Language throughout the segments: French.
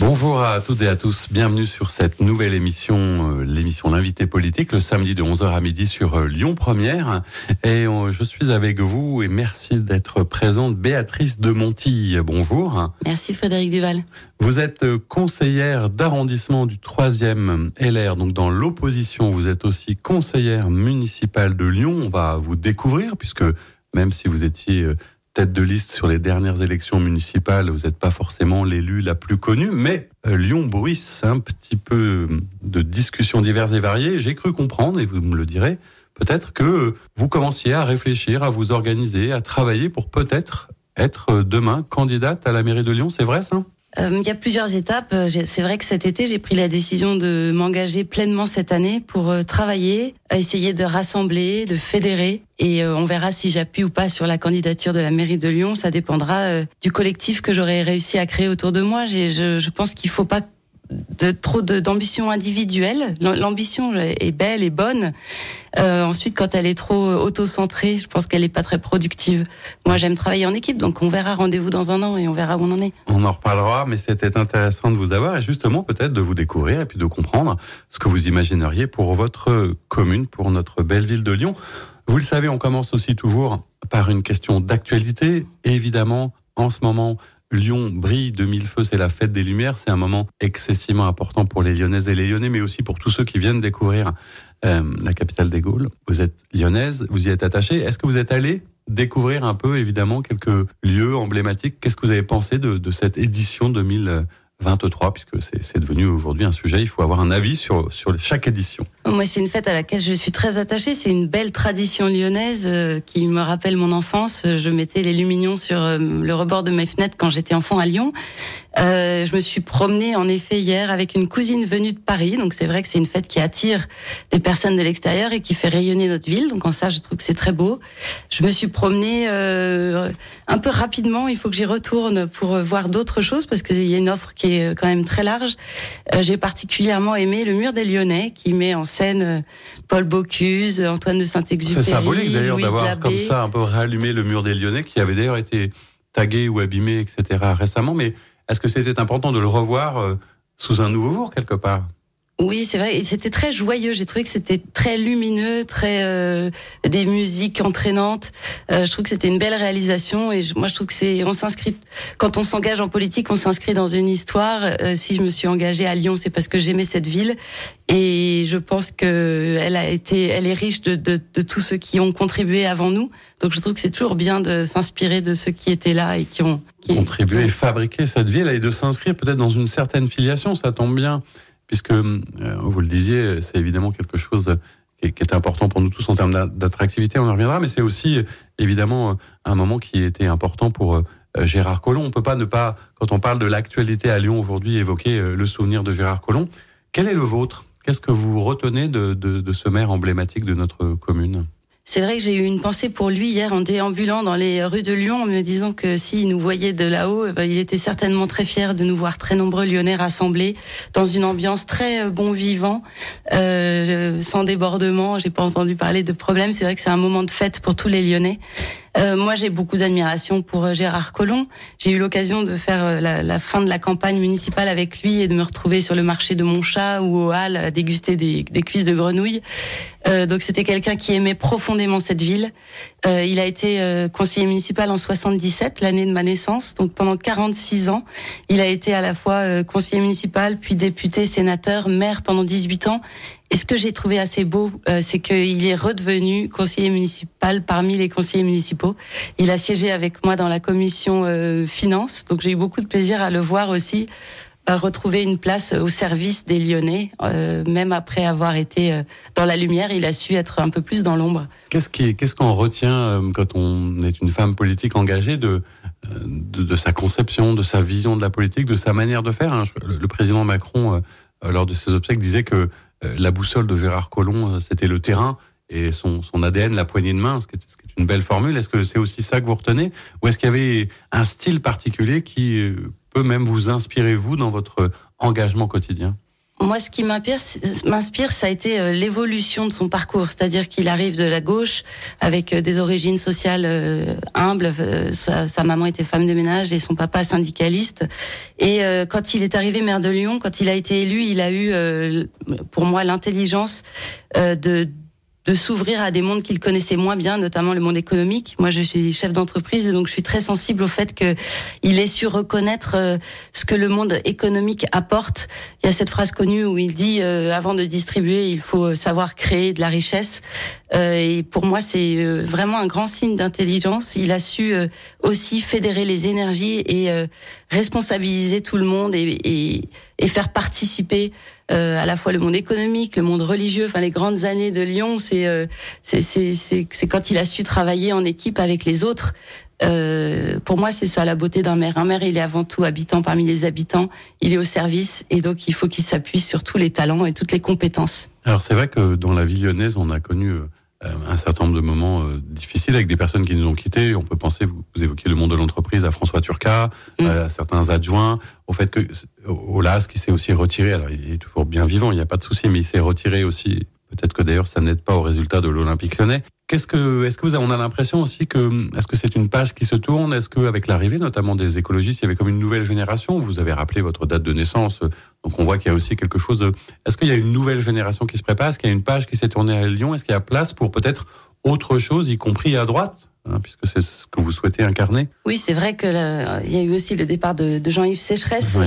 Bonjour à toutes et à tous, bienvenue sur cette nouvelle émission, euh, l'émission L'invité politique, le samedi de 11h à midi sur euh, Lyon Première. Et euh, je suis avec vous et merci d'être présente Béatrice de Montille. Bonjour. Merci Frédéric Duval. Vous êtes conseillère d'arrondissement du 3e LR, donc dans l'opposition. Vous êtes aussi conseillère municipale de Lyon. On va vous découvrir puisque même si vous étiez tête de liste sur les dernières élections municipales, vous n'êtes pas forcément l'élu la plus connue, mais euh, Lyon bruisse un petit peu de discussions diverses et variées. J'ai cru comprendre, et vous me le direz, peut-être que vous commenciez à réfléchir, à vous organiser, à travailler pour peut-être être demain candidate à la mairie de Lyon. C'est vrai ça? euh, il y a plusieurs étapes. Euh, c'est vrai que cet été, j'ai pris la décision de m'engager pleinement cette année pour euh, travailler, essayer de rassembler, de fédérer. Et on verra si j'appuie ou pas sur la candidature de la mairie de Lyon. Ça dépendra du collectif que j'aurai réussi à créer autour de moi. Je, je pense qu'il faut pas de trop d'ambition individuelle. L'ambition est belle et bonne. Euh, ensuite, quand elle est trop auto-centrée, je pense qu'elle n'est pas très productive. Moi, j'aime travailler en équipe, donc on verra rendez-vous dans un an et on verra où on en est. On en reparlera, mais c'était intéressant de vous avoir et justement peut-être de vous découvrir et puis de comprendre ce que vous imagineriez pour votre commune, pour notre belle ville de Lyon. Vous le savez, on commence aussi toujours par une question d'actualité. Évidemment, en ce moment, Lyon brille de mille feux, c'est la fête des Lumières. C'est un moment excessivement important pour les Lyonnaises et les Lyonnais, mais aussi pour tous ceux qui viennent découvrir euh, la capitale des Gaules. Vous êtes lyonnaise, vous y êtes attachée. Est-ce que vous êtes allé découvrir un peu, évidemment, quelques lieux emblématiques? Qu'est-ce que vous avez pensé de, de cette édition 2000 23, puisque c'est devenu aujourd'hui un sujet, il faut avoir un avis sur, sur chaque édition. Moi, c'est une fête à laquelle je suis très attachée. C'est une belle tradition lyonnaise euh, qui me rappelle mon enfance. Je mettais les lumignons sur euh, le rebord de mes fenêtres quand j'étais enfant à Lyon. Euh, je me suis promenée en effet hier avec une cousine venue de Paris. Donc c'est vrai que c'est une fête qui attire des personnes de l'extérieur et qui fait rayonner notre ville. Donc en ça, je trouve que c'est très beau. Je me suis promenée euh, un peu rapidement. Il faut que j'y retourne pour voir d'autres choses parce qu'il y a une offre qui est quand même très large. Euh, J'ai particulièrement aimé le mur des Lyonnais qui met en scène euh, Paul Bocuse, Antoine de Saint-Exupéry. C'est symbolique d'ailleurs d'avoir comme ça un peu rallumé le mur des Lyonnais qui avait d'ailleurs été tagué ou abîmé, etc. récemment. Mais est-ce que c'était important de le revoir euh, sous un nouveau jour quelque part? Oui, c'est vrai. Et c'était très joyeux. J'ai trouvé que c'était très lumineux, très euh, des musiques entraînantes. Euh, je trouve que c'était une belle réalisation. Et moi, je trouve que c'est, on s'inscrit quand on s'engage en politique, on s'inscrit dans une histoire. Euh, si je me suis engagée à Lyon, c'est parce que j'aimais cette ville. Et je pense que elle a été, elle est riche de, de, de tous ceux qui ont contribué avant nous. Donc, je trouve que c'est toujours bien de s'inspirer de ceux qui étaient là et qui ont qui... contribué et fabriqué cette ville et de s'inscrire peut-être dans une certaine filiation. Ça tombe bien puisque, euh, vous le disiez, c'est évidemment quelque chose qui est, important pour nous tous en termes d'attractivité, on y reviendra, mais c'est aussi évidemment un moment qui était important pour euh, Gérard Collomb. On peut pas ne pas, quand on parle de l'actualité à Lyon aujourd'hui, évoquer euh, le souvenir de Gérard Collomb. Quel est le vôtre? Qu'est-ce que vous retenez de, de, de ce maire emblématique de notre commune? C'est vrai que j'ai eu une pensée pour lui hier en déambulant dans les rues de Lyon en me disant que s'il nous voyait de là-haut, eh ben, il était certainement très fier de nous voir très nombreux Lyonnais rassemblés dans une ambiance très euh, bon vivant, euh, sans débordement. J'ai pas entendu parler de problème. C'est vrai que c'est un moment de fête pour tous les Lyonnais. Euh, moi, j'ai beaucoup d'admiration pour euh, Gérard Collomb. J'ai eu l'occasion de faire euh, la, fin de la campagne municipale avec lui et de me retrouver sur le marché de Montchat ou au Hall à déguster des, des cuisses de grenouilles. Euh, donc, c'était quelqu'un qui aimait profondément cette ville. Euh, il a été conseiller municipal en 77, l'année de ma naissance. Donc, pendant 46 ans, il a été à la fois conseiller municipal, puis député, sénateur, maire pendant 18 ans. Et ce que j'ai trouvé assez beau, euh, c'est qu'il est redevenu conseiller municipal parmi les conseillers municipaux. Il a siégé avec moi dans la commission euh, finance, donc j'ai eu beaucoup de plaisir à le voir aussi euh, retrouver une place au service des Lyonnais, même après avoir été dans la lumière, il a su être un peu plus dans l'ombre. Qu'est-ce qu'on retient quand on est une femme politique engagée de, sa conception, de sa vision de la politique, de sa manière de faire hein? Le président Macron, lors de ses obsèques, disait que euh, la boussole de Gérard Collomb, euh, c'était le terrain et son, ADN, la poignée de main, ce qui est, une belle formule. Est-ce que c'est aussi ça que vous retenez Ou est-ce qu'il y avait un style particulier qui euh, peut même vous inspirer, vous, dans votre engagement quotidien? Moi, ce qui m'inspire, ça a été euh, l'évolution de son parcours. C'est-à-dire qu'il arrive de la gauche avec euh, des origines sociales euh, humbles. Sa, maman était femme de ménage et son papa syndicaliste. Et quand il est arrivé maire de Lyon, quand il a été élu, il a eu, pour moi, l'intelligence de de s'ouvrir à des mondes qu'il connaissait moins bien, notamment le monde économique. Moi, je suis chef d'entreprise et donc je suis très sensible au fait que il ait su reconnaître euh, ce que le monde économique apporte. Il y a cette phrase connue où il dit euh, avant de distribuer, il faut savoir créer de la richesse. Euh, et pour moi, c'est vraiment un grand signe d'intelligence. Il a su aussi fédérer les énergies et responsabiliser tout le monde et, faire participer euh, à la fois le monde économique, le monde religieux, enfin les grandes années de Lyon, c'est euh, quand il a su travailler en équipe avec les autres. Euh, pour moi, c'est ça la beauté d'un maire. Un maire, il est avant tout habitant parmi les habitants, il est au service et donc il faut qu'il s'appuie sur tous les talents et toutes les compétences. Alors c'est vrai que dans la ville lyonnaise, on a connu euh, un certain nombre de moments euh, difficiles avec des personnes qui nous ont quittés. On peut penser, vous, évoquez le monde de l'entreprise, à François Turca, mm. à certains adjoints, au fait que Olas qui s'est aussi retiré, alors il est toujours bien vivant, il n'y a pas de souci, mais il s'est retiré aussi. Peut-être que d'ailleurs ça n'aide pas au résultat de l'Olympique lyonnais. Qu'est-ce que, est-ce que vous, on a l'impression aussi que, est-ce que c'est une page qui se tourne? Est-ce qu'avec l'arrivée, notamment des écologistes, il y avait comme une nouvelle génération? Vous avez rappelé votre date de naissance, donc on voit qu'il y a aussi quelque chose de. Est-ce qu'il y a une nouvelle génération qui se prépare? Est-ce qu'il y a une page qui s'est tournée à Lyon? Est-ce qu'il y a place pour peut-être autre chose, y compris à droite? Hein, puisque c'est ce que vous souhaitez incarner. Oui, c'est vrai que il y a eu aussi le départ de, de Jean-Yves Sécheresse,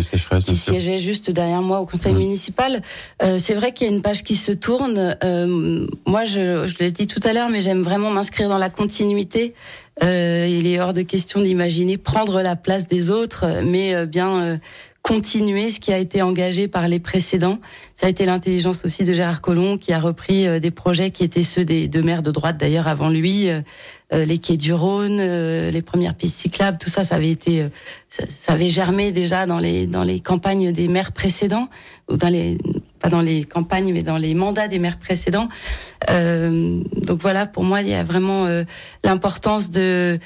qui siégeait juste derrière moi au conseil municipal. Euh, c'est vrai qu'il y a une page qui se tourne. Euh, moi, je, je l'ai dit tout à l'heure, mais j'aime vraiment m'inscrire dans la continuité. Euh, il est hors de question d'imaginer prendre la place des autres, mais bien continuer ce qui a été engagé par les précédents. Ça a été l'intelligence aussi de Gérard Collomb qui a repris des projets qui étaient ceux des deux maires de droite d'ailleurs avant lui. Euh, les quais du Rhône, euh, les premières pistes cyclables, tout ça, ça avait été, euh, ça, avait germé déjà dans les dans les campagnes des maires précédents ou dans les pas dans les campagnes mais dans les mandats des maires précédents. donc voilà, pour moi, il y a vraiment l'importance de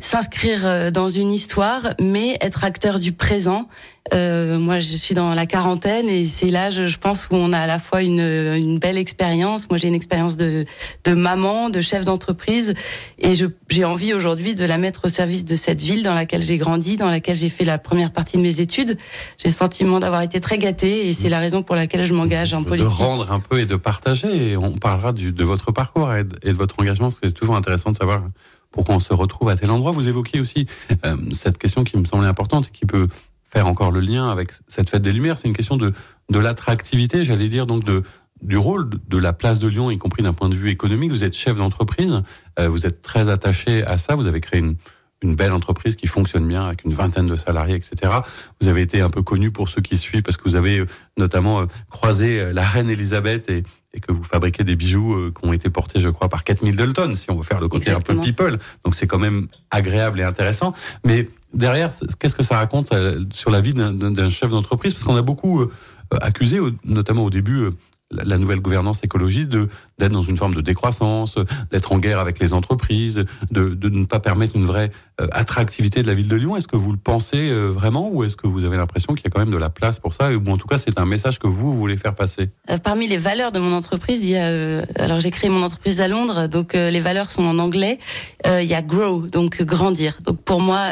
s'inscrire dans une histoire, mais être acteur du présent. Moi, je suis dans la quarantaine et c'est l'âge, je pense, où on a à la fois une, une belle expérience. Moi, j'ai une expérience de, de maman, de chef d'entreprise, et j'ai envie aujourd'hui de la mettre au service de cette ville dans laquelle j'ai grandi, dans laquelle j'ai fait la première partie de mes études. J'ai le sentiment d'avoir été très gâtée et c'est la raison pour laquelle je m'engage en politique. De rendre un peu et de partager. Et on parlera du, de votre parcours et de, votre engagement parce que c'est toujours intéressant de savoir pourquoi on se retrouve à tel endroit. Vous évoquiez aussi euh, cette question qui me semblait importante et qui peut faire encore le lien avec cette fête des Lumières. C'est une question de, de l'attractivité, j'allais dire, donc de, du rôle de la place de Lyon, y compris d'un point de vue économique. Vous êtes chef d'entreprise, euh, vous êtes très attaché à ça, vous avez créé une, une belle entreprise qui fonctionne bien avec une vingtaine de salariés, etc. Vous avez été un peu connu pour ceux qui suivent parce que vous avez euh, notamment euh, croisé la reine Elisabeth et, et, que vous fabriquez des bijoux qui ont été portés, je crois, par 4000 Dalton, si on veut faire le côté un peu people. Donc c'est quand même agréable et intéressant. Mais derrière, qu'est-ce que ça raconte sur la vie d'un chef d'entreprise? Parce qu'on a beaucoup accusé, notamment au début, la nouvelle gouvernance écologiste d'être dans une forme de décroissance, d'être en guerre avec les entreprises, de, de ne pas permettre une vraie euh, attractivité de la ville de Lyon. Est-ce que vous le pensez euh, vraiment ou est-ce que vous avez l'impression qu'il y a quand même de la place pour ça ou en tout cas c'est un message que vous, voulez faire passer? Euh, Parmi les valeurs de mon entreprise, il y a alors j'ai créé mon entreprise à Londres, donc les valeurs sont en anglais. il y a grow, donc grandir. Donc pour moi,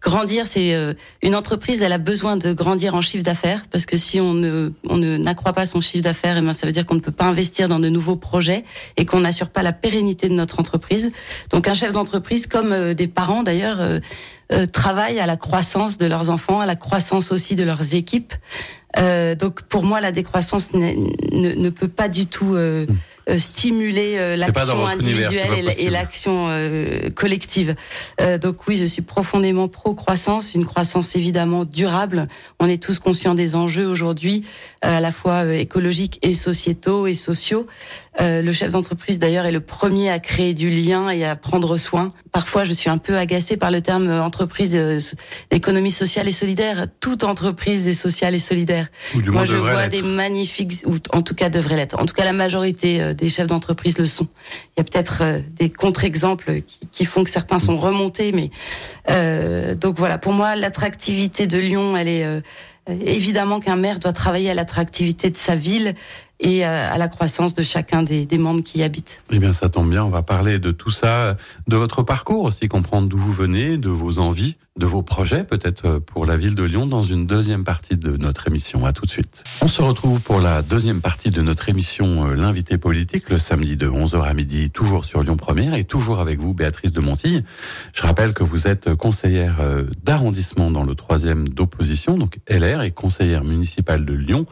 grandir c'est une entreprise, elle a besoin de grandir en chiffre d'affaires parce que si on ne on n'accroît pas son chiffre d'affaires, et eh ça veut dire qu'on ne peut pas investir dans de nouveaux projets et qu'on n'assure pas la pérennité de notre entreprise. Donc un chef d'entreprise comme des parents d'ailleurs euh, euh, travaillent à la croissance de leurs enfants, à la croissance aussi de leurs équipes. Euh, donc pour moi, la décroissance ne, ne, peut pas du tout hmm. Stimuler l'action individuelle et l'action collective. donc oui, je suis profondément pro-croissance, une croissance évidemment durable. On est tous conscients des enjeux aujourd'hui, à la fois écologiques et sociétaux et sociaux. Le chef d'entreprise d'ailleurs est le premier à créer du lien et à prendre soin. Parfois, je suis un peu agacée par le terme entreprise d'économie sociale et solidaire. Toute entreprise est sociale et solidaire. Moi, je vois des magnifiques, ou en tout cas devrait l'être. En tout cas, la majorité des chefs d'entreprise le sont. Il y a peut-être euh, des contre-exemples qui, font que certains sont remontés, mais euh, donc voilà. Pour moi, l'attractivité de Lyon, elle est euh, évidemment qu'un maire doit travailler à l'attractivité de sa ville et à la croissance de chacun des, des, membres qui y habitent. Eh bien, ça tombe bien, on va parler de tout ça, de votre parcours aussi, comprendre d'où vous venez, de vos envies, de vos projets, peut-être pour la ville de Lyon, dans une deuxième partie de notre émission. À tout de suite. On se retrouve pour la deuxième partie de notre émission, l'invité politique, le samedi de 11h à midi, toujours sur Lyon Première et toujours avec vous, Béatrice de Montille. Je rappelle que vous êtes conseillère d'arrondissement dans le troisième d'opposition, donc LR, et conseillère municipale de Lyon.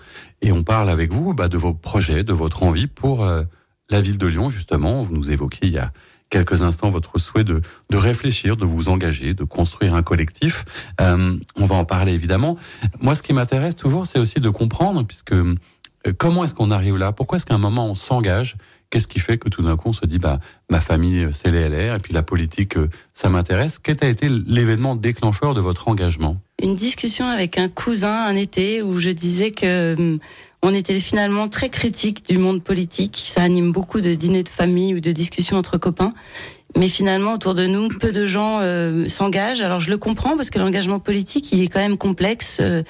Et on parle avec vous bah, de vos projets, de votre envie pour euh, la ville de Lyon, justement. Vous nous évoquiez il y a quelques instants votre souhait de, de réfléchir, de vous engager, de construire un collectif. Euh, on va en parler évidemment. Moi, ce qui m'intéresse toujours, c'est aussi de comprendre, puisque comment est-ce qu'on arrive là? Pourquoi est-ce qu'à un moment on s'engage? Qu'est-ce qui fait que tout d'un coup on se dit bah ma famille c'est les LR et puis la politique ça m'intéresse? Quel a été l'événement déclencheur de votre engagement? Une discussion avec un cousin un été où je disais que on était finalement très critique du monde politique. Ça anime beaucoup de dîners de famille ou de discussions entre copains. Mais finalement, autour de nous, peu de gens euh, s'engagent. Alors je le comprends parce que l'engagement politique, il est quand même complexe, euh,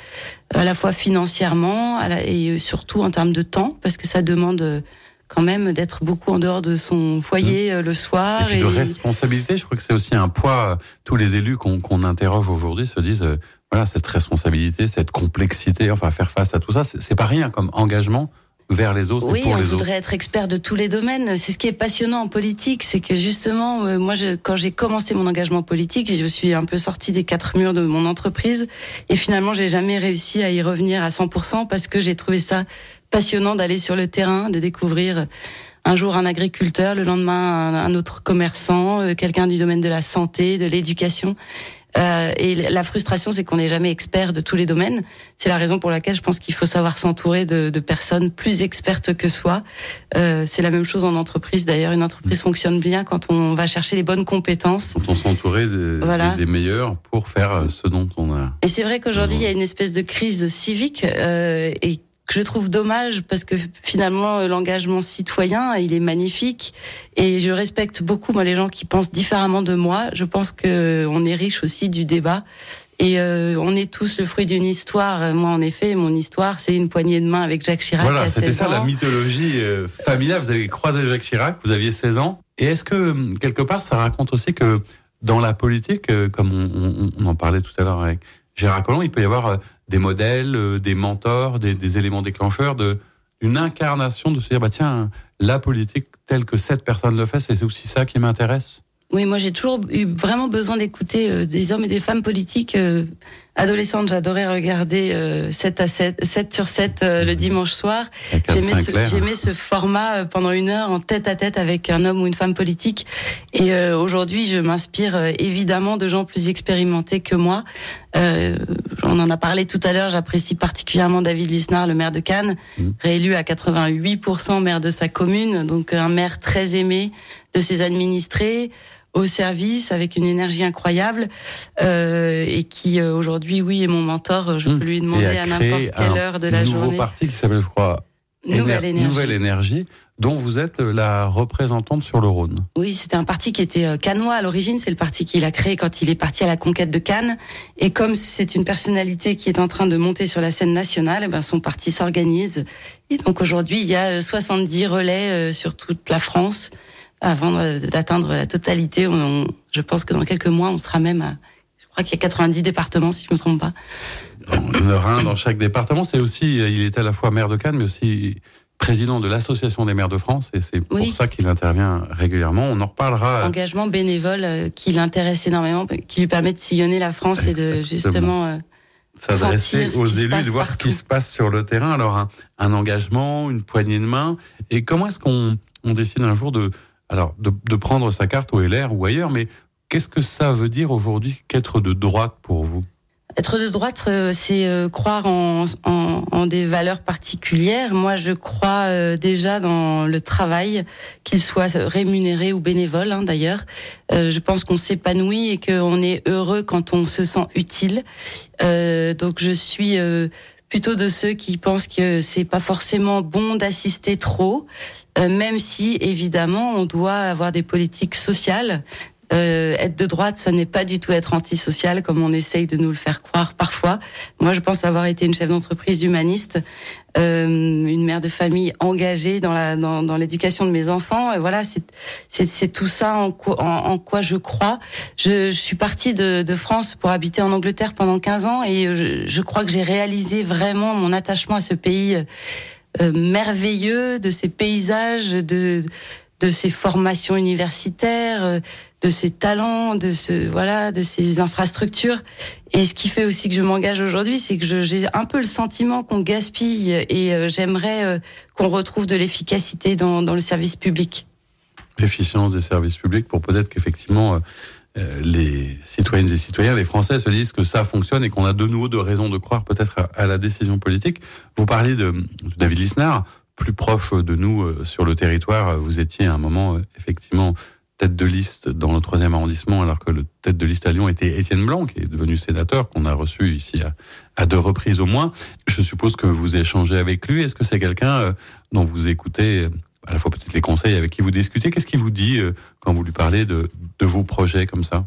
à la fois financièrement et surtout en termes de temps, parce que ça demande quand même d'être beaucoup en dehors de son foyer mmh. le soir. Et, puis de responsabilité, je crois que c'est aussi un poids. Tous les élus qu'on interroge aujourd'hui se disent voilà, cette responsabilité, cette complexité, enfin faire face à tout ça, c'est pas rien comme engagement vers les autres oui, et pour on les voudrait être expert de tous les domaines. C'est ce qui est passionnant en politique, c'est que justement, euh, moi, je, quand j'ai commencé mon engagement politique, je suis un peu sortie des quatre murs de mon entreprise et finalement, j'ai jamais réussi à y revenir à 100% parce que j'ai trouvé ça passionnant d'aller sur le terrain, de découvrir un jour un agriculteur, le lendemain un autre commerçant, euh, quelqu'un du domaine de la santé, de l'éducation. Euh, et la frustration, c'est qu'on n'est jamais expert de tous les domaines. C'est la raison pour laquelle je pense qu'il faut savoir s'entourer de, de, personnes plus expertes que soi. Euh, c'est la même chose en entreprise. D'ailleurs, une entreprise fonctionne bien quand on va chercher les bonnes compétences. Quand on s'entourer des, voilà. des, meilleurs pour faire ce dont on a. Et c'est vrai qu'aujourd'hui, il y a une espèce de crise civique euh, et que je trouve dommage parce que finalement euh, l'engagement citoyen il est magnifique et je respecte beaucoup moi les gens qui pensent différemment de moi. Je pense que on est riche aussi du débat et euh, on est tous le fruit d'une histoire. Moi, en effet, mon histoire, c'est une poignée de main avec Jacques Chirac. Voilà, c'était ça la mythologie euh, familiale. Vous avez croisé Jacques Chirac, vous aviez 16 ans. Et est-ce que, quelque part, ça raconte aussi que dans la politique, comme on, on, on en parlait tout à l'heure avec Gérard Collomb, il peut y avoir des modèles, euh, des mentors, des, des éléments déclencheurs, de, une incarnation de se dire, bah tiens, la politique telle que cette personne le fait, c'est aussi ça qui m'intéresse. Oui, moi j'ai toujours eu vraiment besoin d'écouter euh, des hommes et des femmes politiques. Euh, adolescente, j'adorais regarder euh, 7 à 7, 7 sur 7 euh, le dimanche soir. J'aimais ce, j'aimais ce format euh, pendant une heure en tête à tête avec un homme ou une femme politique. Et euh, aujourd'hui, je m'inspire évidemment de gens plus expérimentés que moi. on en a parlé tout à l'heure. J'apprécie particulièrement David Lisnard, le maire de Cannes, mmh. réélu à 88% maire de sa commune, donc un maire très aimé de ses administrés au service avec une énergie incroyable euh, et qui euh, aujourd'hui, oui, est mon mentor. Je peux lui demander à n'importe quelle heure de la journée. Un nouveau parti qui s'appelle, je crois, Nouvelle Énergie. Nouvelle Énergie dont vous êtes la représentante sur le Rhône. Oui, c'était un parti qui était euh, canois à l'origine. C'est le parti qu'il a créé quand il est parti à la conquête de Cannes. Et comme c'est une personnalité qui est en train de monter sur la scène nationale, eh ben son parti s'organise. Et donc aujourd'hui, il y a 70 relais sur toute la France avant d'atteindre la totalité. On, je pense que dans quelques mois, on sera même à, je crois qu'il y a 90 départements, si je me trompe pas. En aura un dans chaque département. C'est aussi, il est à la fois maire de Cannes, mais aussi président de l'Association des maires de France, et c'est pour oui. ça qu'il intervient régulièrement. On en reparlera. Engagement bénévole euh, qui l'intéresse énormément, qui lui permet de sillonner la France Exactement. et de justement euh, s'adresser aux élus, de voir partout. ce qui se passe sur le terrain. Alors un, un engagement, une poignée de main. Et comment est-ce qu'on on décide un jour de alors de, de, prendre sa carte au LR ou ailleurs, mais qu'est-ce que ça veut dire aujourd'hui qu'être de droite pour vous être de droite, euh, c'est euh, croire en, en, en, des valeurs particulières. Moi, je crois euh, déjà dans le travail, qu'il soit rémunéré ou bénévole, hein, d'ailleurs. je pense qu'on s'épanouit et qu'on est heureux quand on se sent utile. donc, je suis plutôt de ceux qui pensent que c'est pas forcément bon d'assister trop, même si évidemment on doit avoir des politiques sociales Euh, être de droite, ça n'est pas du tout être antisocial comme on essaye de nous le faire croire parfois. Moi, je pense avoir été une chef d'entreprise humaniste, euh, une mère de famille engagée dans la dans, dans l'éducation de mes enfants. Et voilà, c'est c'est tout ça en quoi, en, quoi je crois. Je, je suis partie de, de, France pour habiter en Angleterre pendant 15 ans et je, je crois que j'ai réalisé vraiment mon attachement à ce pays euh, merveilleux, de ces paysages, de de ces formations universitaires, euh, de ces talents, de ce voilà, de ces infrastructures. Et ce qui fait aussi que je m'engage aujourd'hui, c'est que j'ai un peu le sentiment qu'on gaspille et euh, j'aimerais euh, qu'on retrouve de l'efficacité dans, dans, le service public. L'efficience des services publics pour peut-être qu'effectivement les citoyennes et citoyens, les Français se disent que ça fonctionne et qu'on a de nouveau de raisons de croire peut-être à, la décision politique. Vous parliez de, David Lisnard plus proche de nous euh, sur le territoire. Vous étiez à un moment euh, effectivement tête de liste dans le troisième arrondissement, alors que le tête de liste à Lyon était Étienne Blanc, qui est devenu sénateur, qu'on a reçu ici à, deux reprises au moins. Je suppose que vous échangez avec lui. Est-ce que c'est quelqu'un euh, dont vous écoutez à la fois peut-être les conseils avec qui vous discutez Qu'est-ce qu'il vous dit quand vous lui parlez de, de vos projets comme ça?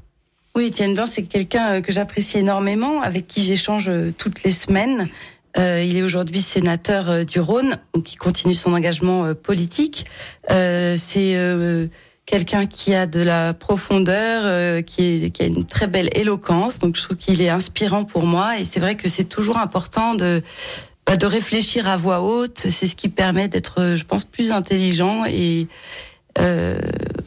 Oui, Étienne Blanc, c'est quelqu'un que j'apprécie énormément, avec qui j'échange toutes les semaines. Euh, il est aujourd'hui sénateur euh, du Rhône, qui continue son engagement euh, politique. c'est quelqu'un qui a de la profondeur, qui, a une très belle éloquence. Donc je trouve qu'il est inspirant pour moi. Et c'est vrai que c'est toujours important de bah, de réfléchir à voix haute. C'est ce qui permet d'être, je pense, plus intelligent et euh,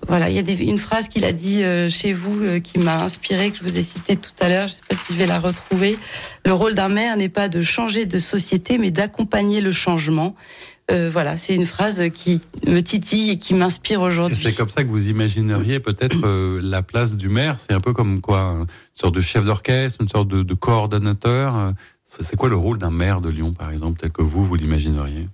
voilà, il y a une phrase qu'il a dit euh, chez vous euh, qui m'a inspiré, que je vous ai cité tout à l'heure. Je ne sais pas si je vais la retrouver. Le rôle d'un maire n'est pas de changer de société, mais d'accompagner le changement. Euh, voilà, c'est une phrase qui me titille et qui m'inspire aujourd'hui. C'est comme ça que vous imagineriez peut-être la place du maire. C'est un peu comme quoi, une sorte de chef d'orchestre, une sorte de, de coordonnateur. C'est quoi le rôle d'un maire de Lyon, par exemple, tel que vous, vous l'imagineriez?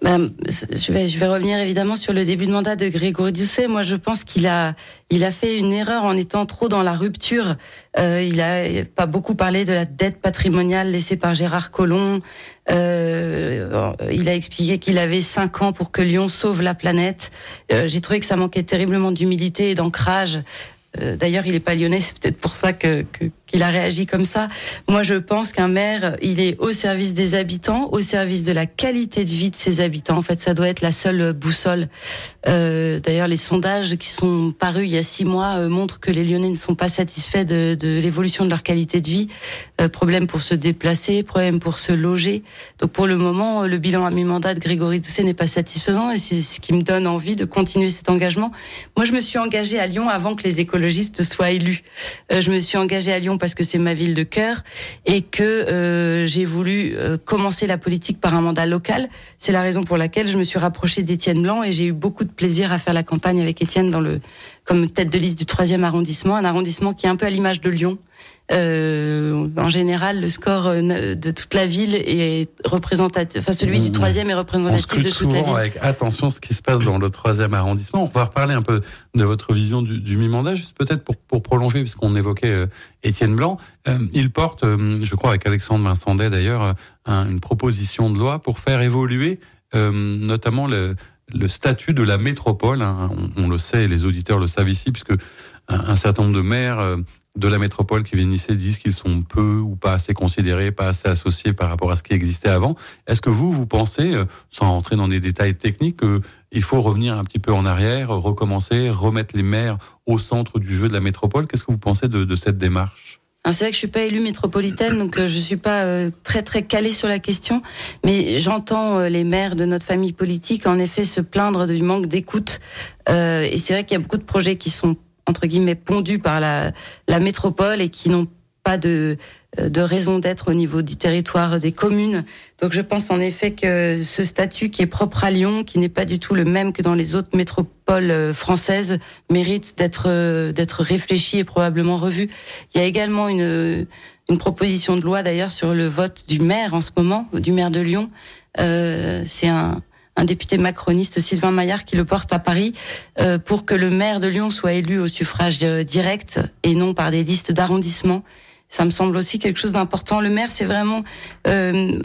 Ben, je vais, revenir évidemment sur le début de mandat de Grégory Doucet. Moi, je pense qu'il a, il a fait une erreur en étant trop dans la rupture. Euh, il a pas beaucoup parlé de la dette patrimoniale laissée par Gérard Collomb. Euh, il a expliqué qu'il avait cinq ans pour que Lyon sauve la planète. Euh, J'ai trouvé que ça manquait terriblement d'humilité et d'ancrage. D'ailleurs, il est pas lyonnais, c'est peut-être pour ça que, qu'il a réagi comme ça. Moi, je pense qu'un maire, il est au service des habitants, au service de la qualité de vie de ses habitants. En fait, ça doit être la seule boussole. Euh, d'ailleurs, les sondages qui sont parus il y a six mois euh, montrent que les Lyonnais ne sont pas satisfaits de, l'évolution de leur qualité de vie. problème pour se déplacer, problème pour se loger. Donc, pour le moment, le bilan à mi-mandat de Grégory Doucet n'est pas satisfaisant et c'est ce qui me donne envie de continuer cet engagement. Moi, je me suis engagée à Lyon avant que les écoles soit élu. Euh, je me suis engagée à Lyon parce que c'est ma ville de cœur et que euh, j'ai voulu euh, commencer la politique par un mandat local. C'est la raison pour laquelle je me suis rapprochée d'Étienne Blanc et j'ai eu beaucoup de plaisir à faire la campagne avec Étienne dans le comme tête de liste du troisième arrondissement, un arrondissement qui est un peu à l'image de Lyon. Euh, en général, le score euh, de toute la ville est représentatif. Enfin, celui du mmh. troisième est représentatif de toute la ville. avec attention ce qui se passe dans le troisième arrondissement. On va reparler un peu de votre vision du, du mi-mandat, juste peut-être pour, pour prolonger, puisqu'on évoquait euh, Étienne Blanc. il porte, je crois, avec Alexandre Vincendet d'ailleurs, une proposition de loi pour faire évoluer notamment le, le statut de la métropole. Hein. On, on, le sait, les auditeurs le savent ici, puisque un, un certain nombre de maires de la métropole qui ici disent qu'ils sont peu ou pas assez considérés, pas assez associés par rapport à ce qui existait avant. Est-ce que vous, vous pensez, euh, sans rentrer dans des détails techniques, qu'il faut revenir un petit peu en arrière, recommencer, remettre les maires au centre du jeu de la métropole? Qu'est-ce que vous pensez de, cette démarche? C'est vrai que je suis pas élue métropolitaine, donc euh, je suis pas euh, très très calée sur la question, mais j'entends les maires de notre famille politique en effet se plaindre du manque d'écoute. et c'est vrai qu'il y a beaucoup de projets qui sont entre guillemets pondus par la, métropole et qui n'ont pas de, de raison d'être au niveau du territoire des communes. Donc je pense en effet que ce statut qui est propre à Lyon, qui n'est pas du tout le même que dans les autres métropoles euh, françaises, mérite d'être euh, d'être réfléchi et probablement revu. Il y a également une proposition de loi d'ailleurs sur le vote du maire en ce moment, du maire de Lyon. Euh, c'est un un député macroniste, Sylvain Maillard, qui le porte à Paris euh, pour que le maire de Lyon soit élu au suffrage euh, direct et non par des listes d'arrondissement. Ça me semble aussi quelque chose d'important. Le maire, c'est vraiment euh,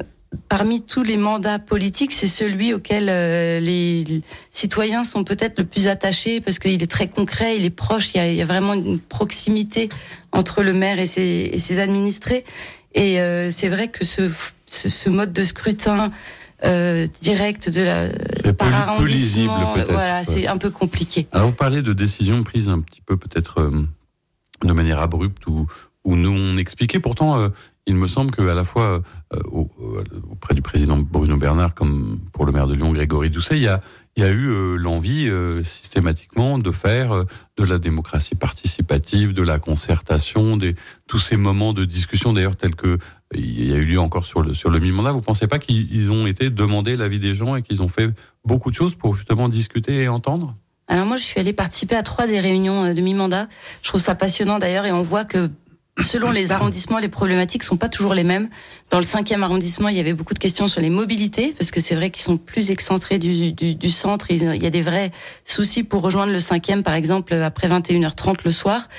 parmi tous les mandats politiques, c'est celui auquel euh, les citoyens sont peut-être le plus attachés parce qu'il est très concret, il est proche, il y a, il y a vraiment une proximité entre le maire et ses, et ses administrés. Et euh, c'est vrai que ce, ce, ce, mode de scrutin euh, direct de la par arrondissement, voilà, c'est un peu compliqué. Alors vous parlez de décisions prises un petit peu peut-être euh, de manière abrupte ou, ou non expliquées. Pourtant, euh, il me semble qu'à la fois euh, auprès du président Bruno Bernard comme pour le maire de Lyon Grégory Doucet, il y a, il y a eu euh, l'envie euh, systématiquement de faire de la démocratie participative, de la concertation, des, tous ces moments de discussion d'ailleurs tels que il y a eu lieu encore sur le sur le mi-mandat. Vous pensez pas qu'ils ont été demandés l'avis des gens et qu'ils ont fait beaucoup de choses pour justement discuter et entendre? Alors moi, je suis allée participer à trois des réunions de mi-mandat. Je trouve ça passionnant d'ailleurs, et on voit que selon les arrondissements, les problématiques sont pas toujours les mêmes. Dans le cinquième arrondissement, il y avait beaucoup de questions sur les mobilités, parce que c'est vrai qu'ils sont plus excentrés du, du, du, centre. Il y a des vrais soucis pour rejoindre le cinquième, par exemple, après 21h30 le soir.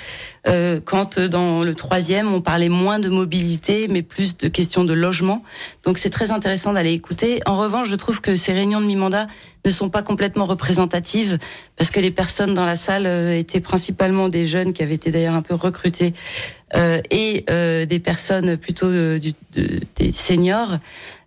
Euh, quand dans le troisième, on parlait moins de mobilité, mais plus de questions de logement. Donc c'est très intéressant d'aller écouter. En revanche, je trouve que ces réunions de mi-mandat ne sont pas complètement représentatives parce que les personnes dans la salle euh, étaient principalement des jeunes qui avaient été d'ailleurs un peu recrutés euh, et euh, des personnes plutôt des seniors.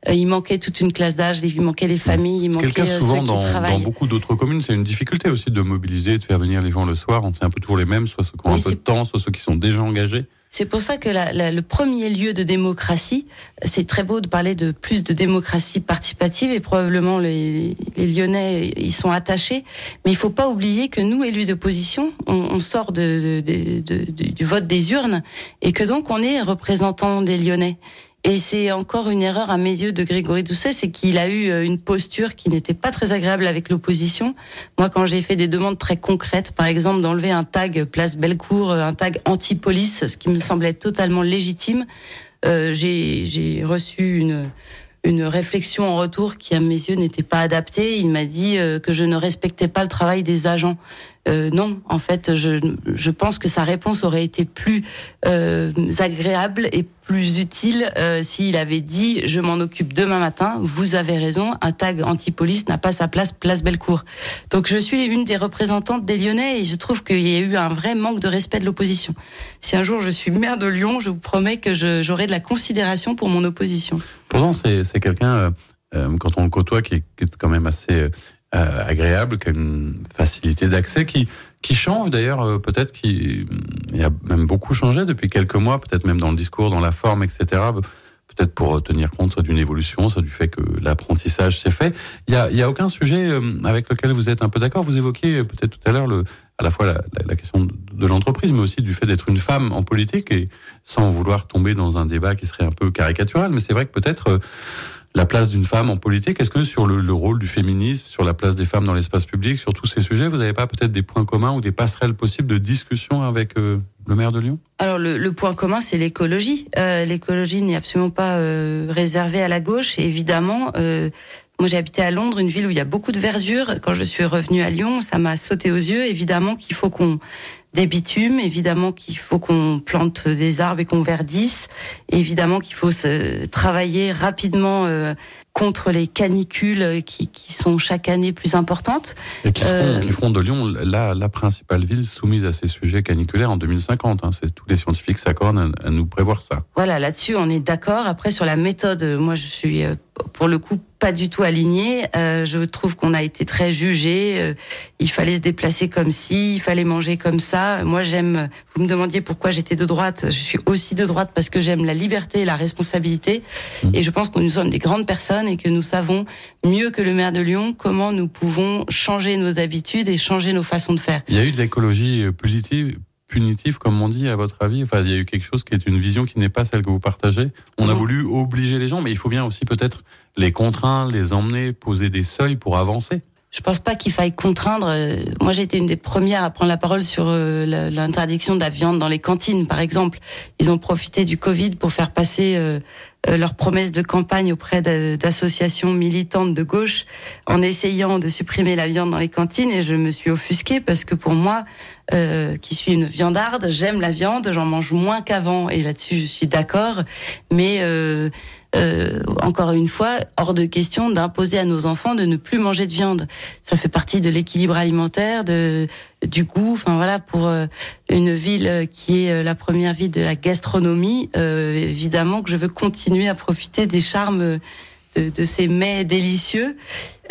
Euh, il manquait toute une classe d'âge, il manquait les familles, il manquait souvent ceux qui dans, travaillent. dans beaucoup d'autres communes, c'est une difficulté aussi de mobiliser, de faire venir les gens le soir. On sait un peu toujours les mêmes, soit ceux qui ont Oui, un peu de temps, soit ceux qui sont déjà engagés. C'est pour ça que la, la, le premier lieu de démocratie, c'est très beau de parler de plus de démocratie participative et probablement les, les Lyonnais y sont attachés. Mais il faut pas oublier que nous, élus d'opposition, on, on sort de, de, de, de- du- du vote des urnes et que donc on est représentant des Lyonnais. Et c'est encore une erreur à mes yeux de Grégory Doucet, c'est qu'il a eu euh, une posture qui n'était pas très agréable avec l'opposition. Moi, quand j'ai fait des demandes très concrètes, par exemple d'enlever un tag place Bellecour, euh, un tag anti-police, ce qui me semblait totalement légitime, euh, j'ai reçu une une réflexion en retour qui, à mes yeux, n'était pas adaptée. Il m'a dit que je ne respectais pas le travail des agents. Euh, non, en fait, je, je pense que sa réponse aurait été plus euh, agréable et plus utile euh, s'il avait dit je m'en occupe demain matin. Vous avez raison, un tag anti-police n'a pas sa place place Bellecour. Donc je suis une des représentantes des Lyonnais et je trouve qu'il y a eu un vrai manque de respect de l'opposition. Si un jour je suis maire de Lyon, je vous promets que j'aurai de la considération pour mon opposition. Pourtant, c'est quelqu'un, quand on le côtoie, qui est quand même assez euh, agréable, qui a une facilité d'accès, qui, qui change d'ailleurs, euh, peut-être qu'il il a même beaucoup changé depuis quelques mois, peut-être même dans le discours, dans la forme, etc. Peut-être pour tenir compte soit d'une évolution, soit du fait que l'apprentissage s'est fait. Il y a, y a aucun sujet euh, avec lequel vous êtes un peu d'accord. Vous évoquiez euh, peut-être tout à l'heure le, à la fois la, la, la question de, de l'entreprise, mais aussi du fait d'être une femme en politique et sans vouloir tomber dans un débat qui serait un peu caricatural. Mais c'est vrai que peut-être euh, la place d'une femme en politique, est-ce que sur le, le, rôle du féminisme, sur la place des femmes dans l'espace public, sur tous ces sujets, vous n'avez pas peut-être des points communs ou des passerelles possibles de discussion avec euh, le maire de Lyon? Alors le, point commun, c'est l'écologie. Euh, l'écologie n'est absolument pas euh, réservée à la gauche. Évidemment, moi j'ai habité à Londres, une ville où il y a beaucoup de verdure. Quand je suis revenue à Lyon, ça m'a sauté aux yeux. Évidemment qu'il faut qu'on des bitumes, évidemment qu'il faut qu'on plante des arbres et qu'on verdisse, évidemment qu'il faut se travailler rapidement euh, contre les canicules qui, qui, sont chaque année plus importantes. Et qui, seront, euh, qui feront de Lyon la, la, principale ville soumise à ces sujets caniculaires en 2050. Hein. tous les scientifiques s'accordent à, à, nous prévoir ça. Voilà, là-dessus on est d'accord. Après sur la méthode, moi je suis euh, pour le coup pas du tout aligné. Euh, je trouve qu'on a été très jugé. Euh, il fallait se déplacer comme si, il fallait manger comme ça. Moi, j'aime. Vous me demandiez pourquoi j'étais de droite. Je suis aussi de droite parce que j'aime la liberté et la responsabilité. Mmh. Et je pense que nous sommes des grandes personnes et que nous savons mieux que le maire de Lyon comment nous pouvons changer nos habitudes et changer nos façons de faire. Il y a eu de l'écologie punitive punitif, comme on dit, à votre avis? Enfin, il y a eu quelque chose qui est une vision qui n'est pas celle que vous partagez. On a voulu obliger les gens, mais il faut bien aussi peut-être les contraindre, les emmener, poser des seuils pour avancer. Je pense pas qu'il faille contraindre. Moi, j'ai été une des premières à prendre la parole sur euh, l'interdiction de la viande dans les cantines, par exemple. Ils ont profité du Covid pour faire passer euh, leurs promesses de campagne auprès d'associations militantes de gauche en essayant de supprimer la viande dans les cantines. Et je me suis offusquée parce que pour moi, euh, qui suis une viandarde, j'aime la viande, j'en mange moins qu'avant. Et là-dessus je suis d'accord, mais euh, euh, encore une fois, hors de question d'imposer à nos enfants de ne plus manger de viande. Ça fait partie de l'équilibre alimentaire, de du goût. Enfin voilà, pour euh, une ville qui est euh, la première ville de la gastronomie, euh, évidemment que je veux continuer à profiter des charmes de, de ces mets délicieux.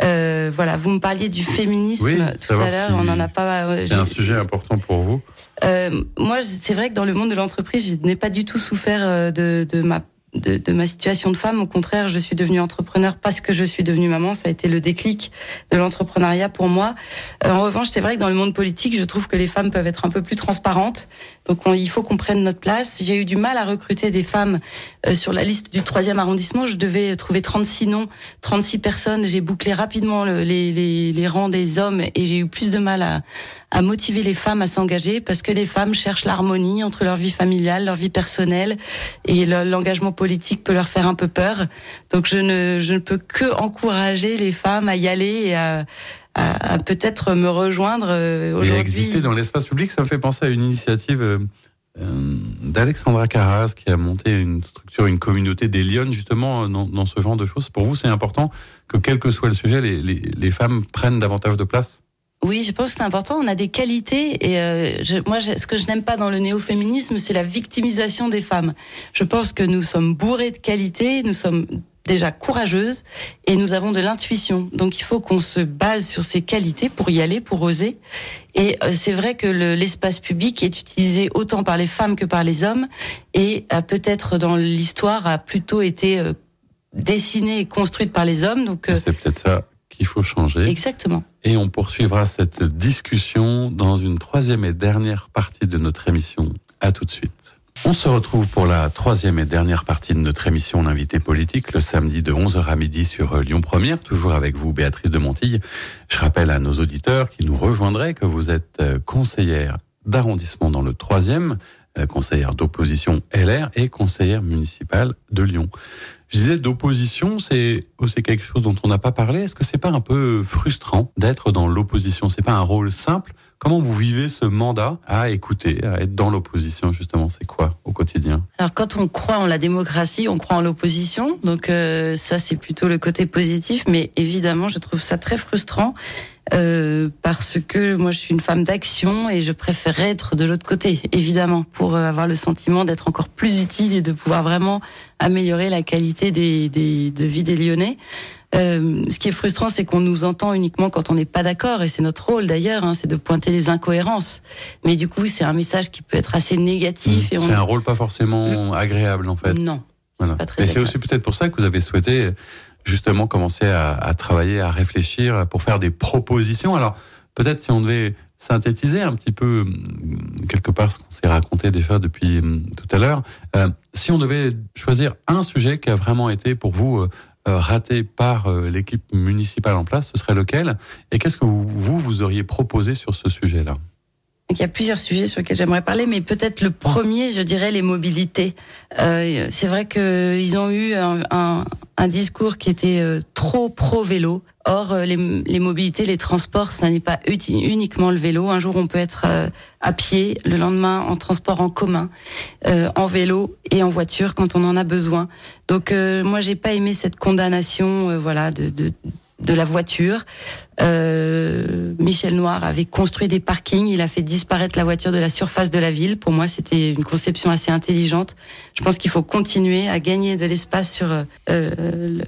Euh, voilà, vous me parliez du féminisme Oui, tout à l'heure. si On n'en a pas. euh, C'est un sujet important pour vous. euh, moi, c'est vrai que dans le monde de l'entreprise, je n'ai pas du tout souffert de, de ma de, de ma situation de femme. Au contraire, je suis devenue entrepreneur parce que je suis devenue maman. Ça a été le déclic de l'entrepreneuriat pour moi. Euh, en revanche, c'est vrai que dans le monde politique, je trouve que les femmes peuvent être un peu plus transparentes. Donc, on- il faut qu'on prenne notre place. J'ai eu du mal à recruter des femmes euh, sur la liste du troisième arrondissement. Je devais trouver 36 noms, 36 personnes. J'ai bouclé rapidement le- les, les, les rangs des hommes et j'ai eu plus de mal à, à motiver les femmes à s'engager parce que les femmes cherchent l'harmonie entre leur vie familiale, leur vie personnelle et le- l'engagement politique peut leur faire un peu peur. Donc je ne, je ne peux que encourager les femmes à y aller et à, à, à peut-être me rejoindre euh, aujourd'hui. exister dans l'espace public, ça me fait penser à une initiative euh, euh, d'Alexandra Carras qui a monté une structure, une communauté des Lyonnes justement dans, dans ce genre de choses. Pour vous, c'est important que quel que soit le sujet, les, les, les femmes prennent davantage de place Oui, je pense que c'est important. On a des qualités et euh, je, moi, ce que je n'aime pas dans le néo-féminisme, c'est la victimisation des femmes. Je pense que nous sommes bourrés de qualités, nous sommes déjà courageuses et nous avons de l'intuition. Donc il faut qu'on se base sur ces qualités pour y aller, pour oser. Et euh, c'est vrai que le- l'espace public est utilisé autant par les femmes que par les hommes et peut-être dans l'histoire a plutôt été euh, dessiné et construite par les hommes. Donc euh, C'est peut-être ça qu'il faut changer. exactement. Et on poursuivra cette discussion dans une troisième et dernière partie de notre émission. À tout de suite. On se retrouve pour la troisième et dernière partie de notre émission L'invité politique le samedi de 11h à midi sur Lyon Première, toujours avec vous Béatrice de Montille. Je rappelle à nos auditeurs qui nous rejoindraient que vous êtes euh, conseillère d'arrondissement dans le troisième, euh, conseillère d'opposition LR et conseillère municipale de Lyon. Je disais d'opposition, c'est aussi quelque chose dont on n'a pas parlé. Est-ce que c'est pas un peu frustrant d'être dans l'opposition? C'est pas un rôle simple? Comment vous vivez ce mandat à écouter, à être dans l'opposition justement? C'est quoi au quotidien? Alors quand on croit en la démocratie, on croit en l'opposition, donc euh, ça c'est plutôt le côté positif, mais évidemment je trouve ça très frustrant euh, parce que moi je suis une femme d'action et je préférerais être de l'autre côté, évidemment, pour euh, avoir le sentiment d'être encore plus utile et de pouvoir vraiment améliorer la qualité des, des, de vie des Lyonnais. Euh, ce qui est frustrant, c'est qu'on nous entend uniquement quand on n'est pas d'accord, et c'est notre rôle d'ailleurs, hein, c'est de pointer les incohérences. Mais du coup, c'est un message qui peut être assez négatif. on... C'est un rôle pas forcément agréable en fait. Non. Voilà. Et c'est aussi peut-être pour ça que vous avez souhaité justement commencer à, à travailler, à réfléchir pour faire des propositions. Alors peut-être si on devait synthétiser un petit peu hum, quelque part ce qu'on s'est raconté déjà depuis hum, tout à l'heure, euh, si on devait choisir un sujet qui a vraiment été pour vous euh, euh, raté par l'équipe municipale en place, ce serait lequel? Et qu'est-ce que vous, vous, vous auriez proposé sur ce sujet-là? Il y a plusieurs sujets sur lesquels j'aimerais parler, mais peut-être le premier, je dirais, les mobilités. Euh, c'est vrai qu'ils ont eu un, un, un discours qui était euh, trop pro-vélo. Or, euh, les, les mobilités, les transports, ça n'est pas uniquement le vélo. Un jour, on peut être euh, à pied, le lendemain en transport en commun, euh, en vélo et en voiture quand on en a besoin. Donc, euh, moi, j'ai pas aimé cette condamnation, euh, voilà, de, de de la voiture. Euh, Michel Noir avait construit des parkings, il a fait disparaître la voiture de la surface de la ville. Pour moi, c'était une conception assez intelligente. Je pense qu'il faut continuer à gagner de l'espace sur euh, le,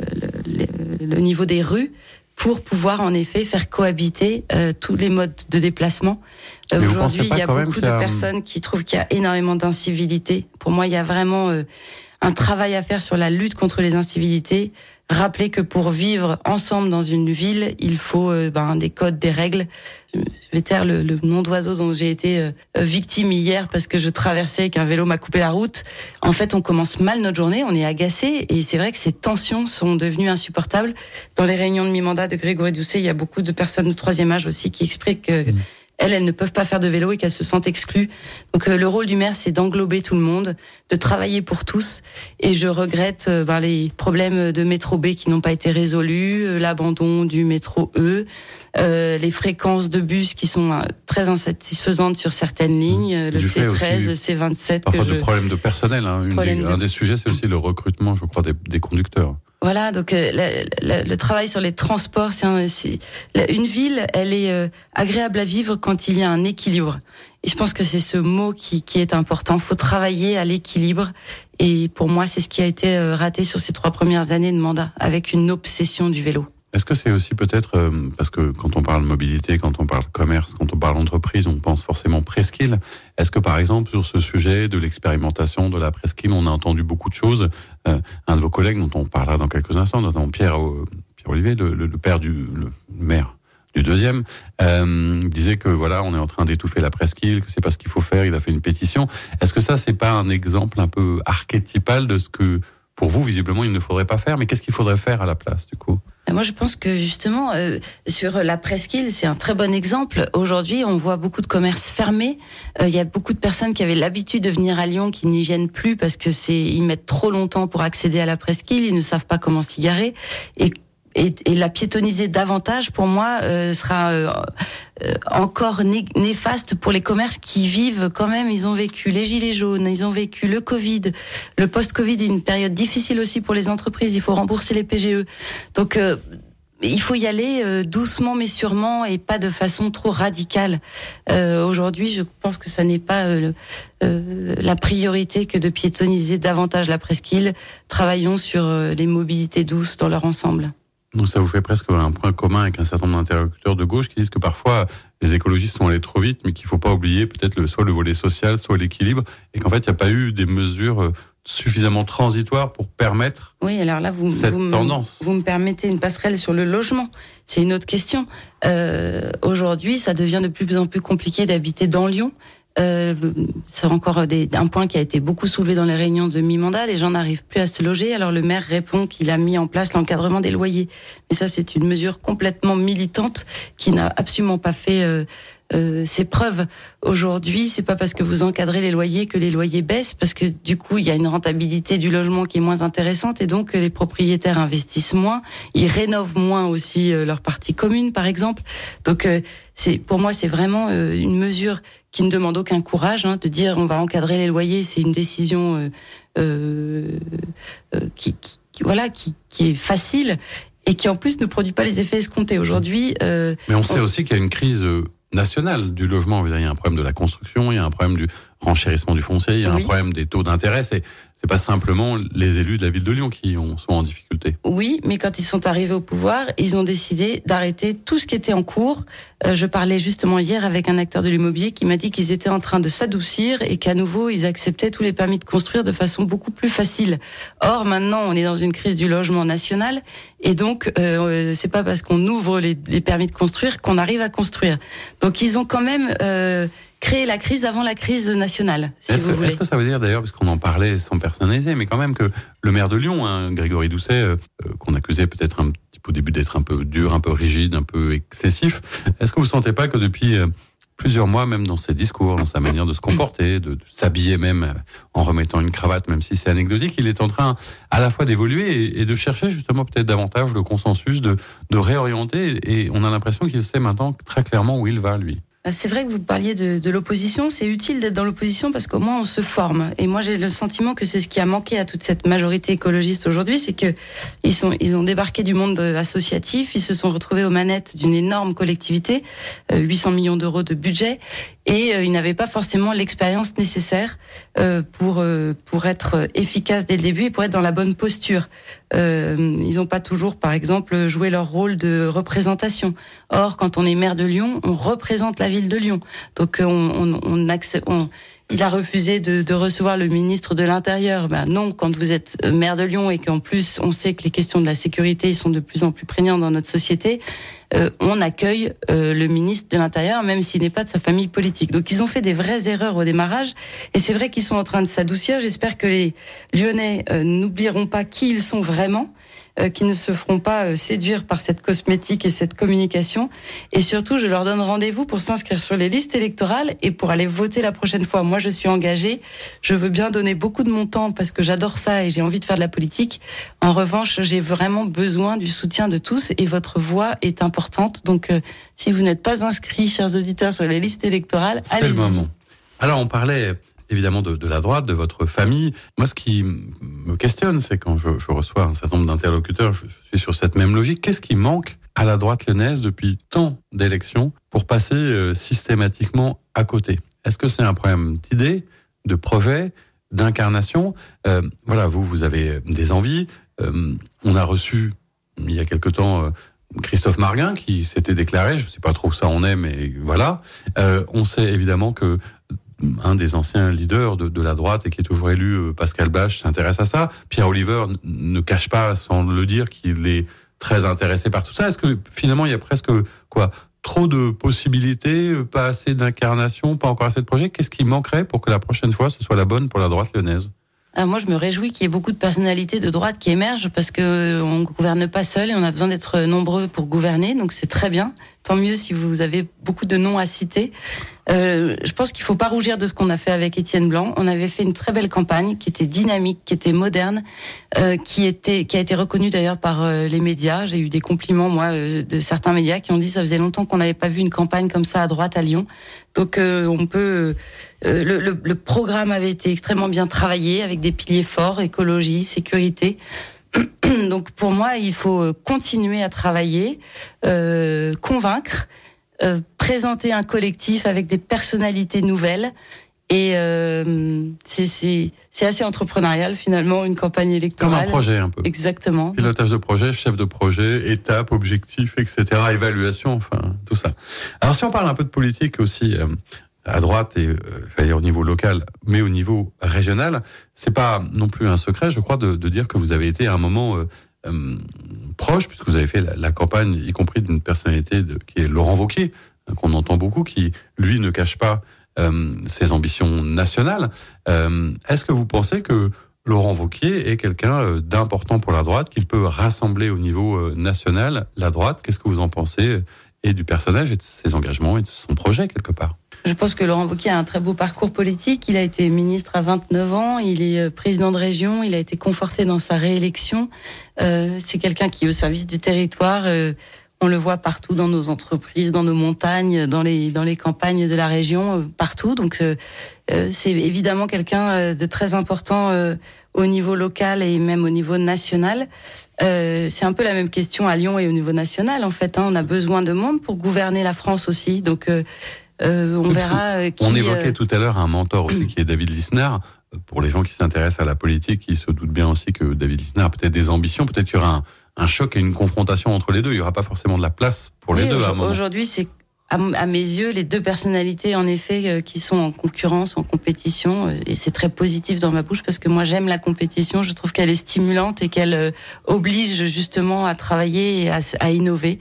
le- le- niveau des rues pour pouvoir en effet faire cohabiter euh, tous les modes de déplacement. Euh, Aujourd'hui, il y a beaucoup de a- personnes qui trouvent qu'il y a énormément d'incivilité. Pour moi, il y a vraiment euh, un travail à faire sur la lutte contre les incivilités. Rappeler que pour vivre ensemble dans une ville, il faut euh, ben, des codes, des règles. Je vais taire le, le nom d'oiseau dont j'ai été euh, victime hier parce que je traversais et qu'un vélo m'a coupé la route. En fait, on commence mal notre journée, on est agacé et c'est vrai que ces tensions sont devenues insupportables. Dans les réunions de mi-mandat de Grégory Doucet, il y a beaucoup de personnes de troisième âge aussi qui expliquent que elles, elles ne peuvent pas faire de vélo et qu'elles se sentent exclues. Donc le rôle du maire, c'est d'englober tout le monde, de travailler pour tous. Et je regrette ben, les problèmes de métro B qui n'ont pas été résolus, l'abandon du métro E. Euh, les fréquences de bus qui sont euh, très insatisfaisantes sur certaines lignes, euh, le C13, le C27. Parfois que de problèmes de personnel. Hein. Un des sujets, c'est aussi le recrutement, je crois, des, conducteurs. Voilà, donc le travail sur les transports, c'est une ville, elle est agréable à vivre quand il y a un équilibre. Et je pense que c'est ce mot qui, qui est important. Faut travailler à l'équilibre. Et pour moi, c'est ce qui a été raté sur ces trois premières années de mandat, avec une obsession du vélo. Est-ce que c'est aussi peut-être euh, parce que quand on parle mobilité, quand on parle commerce, quand on parle entreprise, on pense forcément presqu'île. Est-ce que par exemple sur ce sujet de l'expérimentation de la presqu'île, on a entendu beaucoup de choses. Euh, un de vos collègues dont on parlera dans quelques instants, notamment Pierre, euh, Pierre Olivier, le, le, père du le maire du deuxième, euh, disait que voilà, on est en train d'étouffer la presqu'île, que c'est pas ce qu'il faut faire. Il a fait une pétition. Est-ce que ça, c'est pas un exemple un peu archétypal de ce que pour vous, visiblement, il ne faudrait pas faire Mais qu'est-ce qu'il faudrait faire à la place, du coup? Moi, je pense que justement, euh, sur la presqu'île, c'est un très bon exemple. Aujourd'hui, on voit beaucoup de commerces fermés. Euh, il y a beaucoup de personnes qui avaient l'habitude de venir à Lyon qui n'y viennent plus parce que c'est ils mettent trop longtemps pour accéder à la presqu'île, ils ne savent pas comment s'y garer. Et et, et, la piétoniser davantage, pour moi, euh, sera euh, euh, encore néfaste pour les commerces qui vivent quand même. Ils ont vécu les gilets jaunes, ils ont vécu le Covid, le post-Covid est une période difficile aussi pour les entreprises. Il faut rembourser les PGE. Donc il faut y aller doucement mais sûrement et pas de façon trop radicale. Aujourd'hui, je pense que ça n'est pas la priorité que de piétoniser davantage la presqu'île. Travaillons sur les mobilités douces dans leur ensemble. Donc ça vous fait presque un point commun avec un certain nombre d'interlocuteurs de gauche qui disent que parfois les écologistes sont allés trop vite, mais qu'il ne faut pas oublier peut-être le, soit le volet social, soit l'équilibre, et qu'en fait il n'y a pas eu des mesures euh, suffisamment transitoires pour permettre oui, alors là, vous, cette vous, tendance. Vous me permettez une passerelle sur le logement. C'est une autre question. Euh, Aujourd'hui, ça devient de plus en plus compliqué d'habiter dans Lyon. Euh, c'est encore des, un point qui a été beaucoup soulevé dans les réunions de mi-mandat. Les gens n'arrivent plus à se loger. Alors le maire répond qu'il a mis en place l'encadrement des loyers. Mais ça, c'est une mesure complètement militante qui n'a absolument pas fait euh, euh, ses preuves. Aujourd'hui, c'est pas parce que vous encadrez les loyers que les loyers baissent, parce que du coup, il y a une rentabilité du logement qui est moins intéressante et donc les propriétaires investissent moins, ils rénovent moins aussi euh, leur partie commune, par exemple. Donc, euh, c'est pour moi, c'est vraiment une mesure qui ne demande aucun courage, hein, de dire on va encadrer les loyers, c'est une décision euh, euh, euh qui, qui, voilà qui, qui, est facile et qui en plus ne produit pas les effets escomptés aujourd'hui. Euh, Mais on sait aussi qu'il y a une crise nationale du logement. Il y a un problème de la construction, il y a un problème du renchérissement du foncier, il y a un problème des taux d'intérêt. C'est c'est pas simplement les élus de la ville de Lyon qui ont, sont en difficulté. Oui, mais quand ils sont arrivés au pouvoir, ils ont décidé d'arrêter tout ce qui était en cours. Euh, je parlais justement hier avec un acteur de l'immobilier qui m'a dit qu'ils étaient en train de s'adoucir et qu'à nouveau ils acceptaient tous les permis de construire de façon beaucoup plus facile. Or maintenant, on est dans une crise du logement national et donc euh, c'est pas parce qu'on ouvre les, les, permis de construire qu'on arrive à construire. Donc ils ont quand même euh, créer la crise avant la crise nationale, si vous voulez. Est-ce que ça veut dire d'ailleurs, parce qu'on en parlait sans personnaliser, mais quand même que le maire de Lyon, hein, Grégory Doucet, euh, euh, qu'on accusait peut-être un petit peu au début d'être un peu dur, un peu rigide, un peu excessif, est-ce que vous sentez pas que depuis euh, plusieurs mois, même dans ses discours, dans sa manière de se comporter, de, s'habiller même en remettant une cravate, même si c'est anecdotique, il est en train à la fois d'évoluer et, de chercher justement peut-être davantage le consensus, de, de réorienter. Et on a l'impression qu'il sait maintenant très clairement où il va, lui. Bah, c'est vrai que vous parliez de, de l'opposition. C'est utile d'être dans l'opposition parce qu'au moins on se forme. Et moi, j'ai le sentiment que c'est ce qui a manqué à toute cette majorité écologiste aujourd'hui, c'est que ils sont, ils ont débarqué du monde associatif, ils se sont retrouvés aux manettes d'une énorme collectivité, 800 euh, millions d'euros de budget, et euh, ils n'avaient pas forcément l'expérience nécessaire euh, pour pour être efficaces dès le début et pour être dans la bonne posture. ils n'ont pas toujours, par exemple, joué leur rôle de représentation. Or, quand on est maire de Lyon, on représente la ville de Lyon. Donc on, on, on, on il a refusé de, de, recevoir le ministre de l'Intérieur. Ben non, quand vous êtes maire de Lyon et qu'en plus on sait que les questions de la sécurité sont de plus en plus prégnantes dans notre société, euh, on accueille euh, le ministre de l'Intérieur, même s'il n'est pas de sa famille politique. Donc ils ont fait des vraies erreurs au démarrage, et c'est vrai qu'ils sont en train de s'adoucir. J'espère que les Lyonnais euh, n'oublieront pas qui ils sont vraiment qui ne se feront pas euh, séduire par cette cosmétique et cette communication. Et surtout, je leur donne rendez-vous pour s'inscrire sur les listes électorales et pour aller voter la prochaine fois. Moi, je suis engagée. Je veux bien donner beaucoup de mon temps parce que j'adore ça et j'ai envie de faire de la politique. En revanche, j'ai vraiment besoin du soutien de tous et votre voix est importante. Donc, euh, si vous n'êtes pas inscrits, chers auditeurs, sur les listes électorales, C'est le allez-y. moment. Alors, on parlait évidemment de, de la droite, de votre famille. Moi, ce qui me questionne, c'est quand je, je reçois un certain nombre d'interlocuteurs, je, suis sur cette même logique. Qu'est-ce qui manque à la droite lyonnaise depuis tant d'élections pour passer euh, systématiquement à côté? Est-ce que c'est un problème d'idées, de projet, d'incarnation? Euh, Voilà, vous, vous avez des envies. Euh, on a reçu il y a quelque temps euh, Christophe Marguin qui s'était déclaré, je ne sais pas trop où ça en est, mais voilà. Euh, on sait évidemment que un des anciens leaders de, la droite et qui est toujours élu, euh, Pascal Bach, s'intéresse à ça. Pierre Oliver ne cache pas, sans le dire, qu'il est très intéressé par tout ça. Est-ce que finalement il y a presque quoi trop de possibilités, euh, pas assez d'incarnation, pas encore assez de projets? Qu'est-ce qui manquerait pour que la prochaine fois ce soit la bonne pour la droite lyonnaise? Ah, moi, je me réjouis qu'il y ait beaucoup de personnalités de droite qui émergent parce que euh, on gouverne pas seul et on a besoin d'être nombreux pour gouverner. Donc c'est très bien. Tant mieux si vous avez beaucoup de noms à citer. Euh, je pense qu'il faut pas rougir de ce qu'on a fait avec Étienne Blanc. On avait fait une très belle campagne qui était dynamique, qui était moderne, euh, qui était, qui a été reconnue d'ailleurs par euh, les médias. J'ai eu des compliments moi de certains médias qui ont dit ça faisait longtemps qu'on n'avait pas vu une campagne comme ça à droite à Lyon. Donc on peut. le programme avait été extrêmement bien travaillé avec des piliers forts écologie, sécurité. Donc pour moi, il faut euh, continuer à travailler, euh, convaincre, euh, présenter un collectif avec des personnalités nouvelles. Et euh, c'est- assez entrepreneurial finalement une campagne Comme électorale. un projet un peu. Exactement. Pilotage de projet, chef de projet, étapes, objectifs, etc., évaluation, enfin tout ça. Alors si on parle un peu de politique aussi à droite et euh, j'allais dire au niveau local, mais au niveau régional, c'est pas non plus un secret, je crois, de, dire que vous avez été à un moment euh, euh, proche, puisque vous avez fait la, campagne, y compris d'une personnalité qui est Laurent Wauquiez, hein, qu'on entend beaucoup, qui lui ne cache pas euh, ses ambitions nationales. Euh, Est-ce que vous pensez que Laurent Wauquiez est quelqu'un euh, d'important pour la droite, qu'il peut rassembler au niveau euh, national la droite? Qu'est-ce que vous en pensez euh, et du personnage et de ses engagements et de son projet quelque part? Je pense que Laurent Wauquiez a un très beau parcours politique. Il a été ministre à 29 ans, il est euh, président de région, il a été conforté dans sa réélection. Euh, c'est quelqu'un qui est au service du territoire. euh, on le voit partout dans nos entreprises, dans nos montagnes, dans les dans les campagnes de la région, euh, partout. Donc euh, c'est évidemment quelqu'un de très important au niveau local et même au niveau national. Euh, c'est un peu la même question à Lyon et au niveau national en fait. hein. On a besoin de monde pour gouverner la France aussi. Donc euh, on Oui, parce verra euh, qui. On évoquait euh, tout à l'heure un mentor aussi qui est David Lisnard. Euh, Pour les gens qui s'intéressent à la politique, ils se doutent bien aussi que David Lisnard a peut-être des ambitions, peut-être qu'il y aura un, un choc et une confrontation entre les deux. Il n'y aura pas forcément de la place pour les oui, deux. Aujourd'hui, c'est à, mes yeux les deux personnalités en effet euh, qui sont en concurrence, en compétition, euh, et c'est très positif dans ma bouche parce que moi j'aime la compétition. Je trouve qu'elle est stimulante et qu'elle euh, oblige justement à travailler et à innover.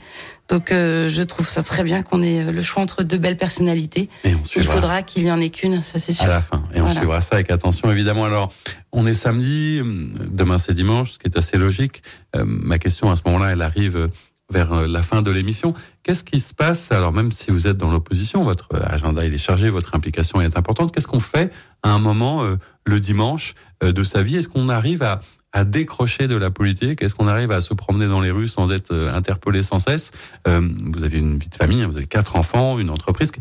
Donc euh, je trouve ça très bien qu'on ait euh, le choix entre deux belles personnalités. Et on Il faudra qu'il y en ait qu'une, ça c'est à sûr. la fin. Et on Voilà. suivra ça avec attention, évidemment. Alors, on est samedi, hum, demain c'est dimanche, ce qui est assez logique. Euh, ma question à ce moment-là, elle arrive euh, vers euh, la fin de l'émission. Qu'est-ce qui se passe? Alors, même si vous êtes dans l'opposition, votre agenda il est chargé, votre implication est importante. Qu'est-ce qu'on fait à un moment, euh, le dimanche, de sa vie? Est-ce qu'on arrive à, à décrocher de la politique Est-ce qu'on arrive à se promener dans les rues sans être euh, interpellé sans cesse? Euh, Vous avez une vie de famille, hein, vous avez quatre enfants, une entreprise.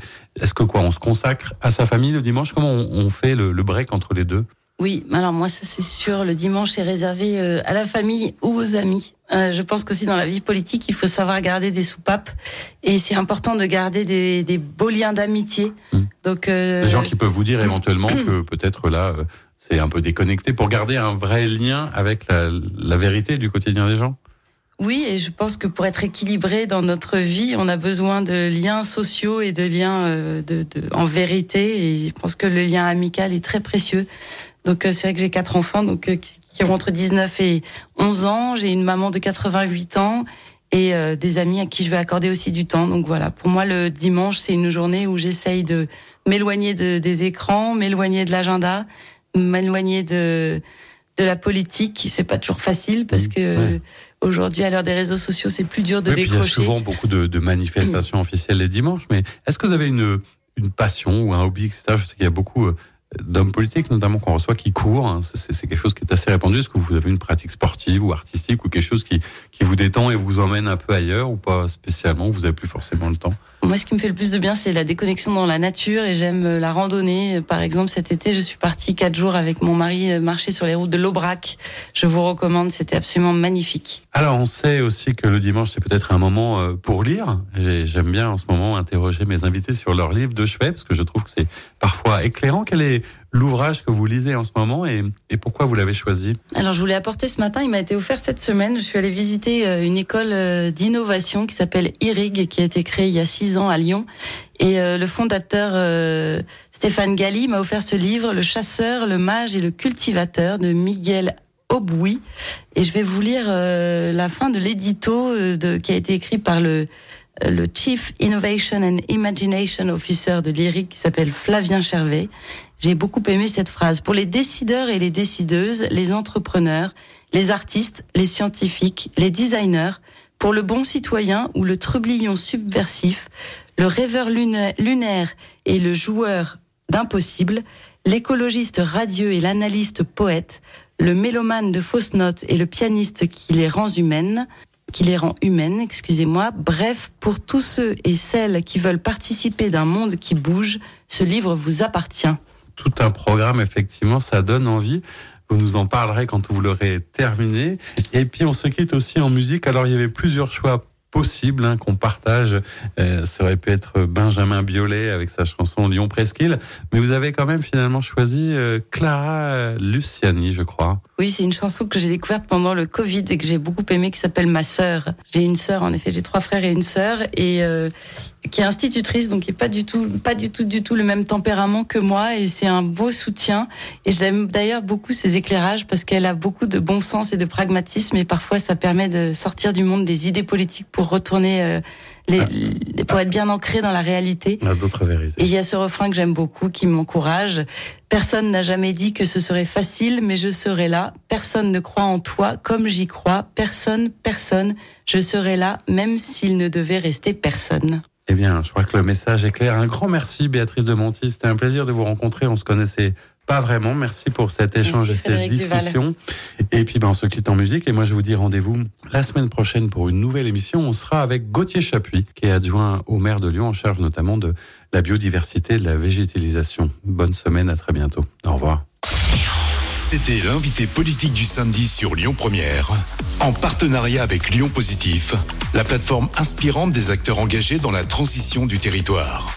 Est-ce que quoi On se consacre à sa famille le dimanche? Comment on, on fait le, le break entre les deux? Oui, alors moi ça c'est sûr, le dimanche est réservé euh, à la famille ou aux amis. Euh, je pense qu'aussi dans la vie politique, il faut savoir garder des soupapes et c'est important de garder des, des beaux liens d'amitié. Mm. Donc euh, Des gens qui peuvent vous dire éventuellement que peut-être là, c'est un peu déconnecté pour garder un vrai lien avec la, vérité du quotidien des gens oui, et je pense que pour être équilibré dans notre vie, on a besoin de liens sociaux et de liens euh, de, de, en vérité. Et je pense que le lien amical est très précieux. Donc euh, c'est vrai que j'ai quatre enfants donc euh, qui, ont entre 19 et 11 ans. J'ai une maman de 88 ans et euh, des amis à qui je vais accorder aussi du temps. Donc voilà, pour moi le dimanche c'est une journée où j'essaye de m'éloigner de, des écrans, m'éloigner de l'agenda, m'éloigner de de la politique. C'est pas toujours facile parce Mmh, que ouais. aujourd'hui, à l'heure des réseaux sociaux, c'est plus dur de Oui, puis il y a décrocher. souvent beaucoup de, de manifestations officielles les dimanches, mais est-ce que vous avez une, une passion ou un hobby, etc. Je sais qu'il y a beaucoup euh, d'hommes politiques, notamment qu'on reçoit, qui courent. hein. C'est c'est quelque chose qui est assez répandu. Est-ce que vous avez une pratique sportive ou artistique ou quelque chose qui, qui vous détend et vous emmène un peu ailleurs ou pas spécialement Vous n'avez plus forcément le temps? Moi, ce qui me fait le plus de bien, c'est la déconnexion dans la nature et j'aime euh, la randonnée. Par exemple, cet été, je suis partie quatre jours avec mon mari euh, marcher sur les routes de l'Aubrac. Je vous recommande, c'était absolument magnifique. Alors, on sait aussi que le dimanche, c'est peut-être un moment euh, pour lire. J'ai- J'aime bien en ce moment interroger mes invités sur leur livre de chevet, parce que je trouve que c'est parfois éclairant. Quel est l'ouvrage que vous lisez en ce moment et, pourquoi vous l'avez choisi Alors, je voulais apporter ce matin, il m'a été offert cette semaine. Je suis allée visiter euh, une école euh, d'innovation qui s'appelle IRIG, et qui a été créée il y a six ans à Lyon. Et euh, le fondateur Stéphane Galli m'a offert ce livre, Le chasseur, le mage et le cultivateur de Miguel Auboui. Et je vais vous lire la fin de l'édito qui a été écrit par le Chief Innovation and Imagination Officer de l'IRIG qui s'appelle Flavien Chervet. J'ai beaucoup aimé cette phrase. Pour les décideurs et les décideuses, les entrepreneurs, les artistes, les scientifiques, les designers, pour le bon citoyen ou le trublion subversif, le rêveur luna- lunaire et le joueur d'impossible, l'écologiste radieux et l'analyste poète, le mélomane de fausses notes et le pianiste qui les rend humaines, qui les rend humaines, excusez-moi. Bref, pour tous ceux et celles qui veulent participer d'un monde qui bouge, ce livre vous appartient. Tout un programme, effectivement, ça donne envie. Vous nous en parlerez quand vous l'aurez terminé. Et puis, on se quitte aussi en musique. Alors, il y avait plusieurs choix possibles hein, qu'on partage. Euh, ça aurait pu être Benjamin Biolay avec sa chanson Lyon Presqu'île. Mais vous avez quand même finalement choisi euh, Clara Luciani, je crois. Oui, c'est une chanson que j'ai découverte pendant le Covid et que j'ai beaucoup aimé, qui s'appelle Ma sœur. J'ai une sœur, en effet, j'ai trois frères et une sœur, et euh, qui est institutrice, donc qui est pas du tout, pas du tout, du tout le même tempérament que moi, et c'est un beau soutien. Et j'aime d'ailleurs beaucoup ses éclairages parce qu'elle a beaucoup de bon sens et de pragmatisme, et parfois ça permet de sortir du monde des idées politiques pour retourner, euh, les, pour être bien ancré dans la réalité. On a d'autres vérités. Et il y a ce refrain que j'aime beaucoup, qui m'encourage. Personne n'a jamais dit que ce serait facile, mais je serai là. Personne ne croit en toi comme j'y crois. Personne, personne. Je serai là, même s'il ne devait rester personne. Eh bien, je crois que le message est clair. Un grand merci, Béatrice de Monti. C'était un plaisir de vous rencontrer. On se connaissait pas vraiment. Merci pour cet échange Merci, et cette Frédéric Duval. discussion. Et puis, ben, on se quitte en musique. Et moi, je vous dis rendez-vous la semaine prochaine pour une nouvelle émission. On sera avec Gauthier Chapuis, qui est adjoint au maire de Lyon, en charge notamment de la biodiversité et de la végétalisation. Bonne semaine, à très bientôt. Au revoir. C'était l'invité politique du samedi sur Lyon Première, en partenariat avec Lyon Positif, la plateforme inspirante des acteurs engagés dans la transition du territoire.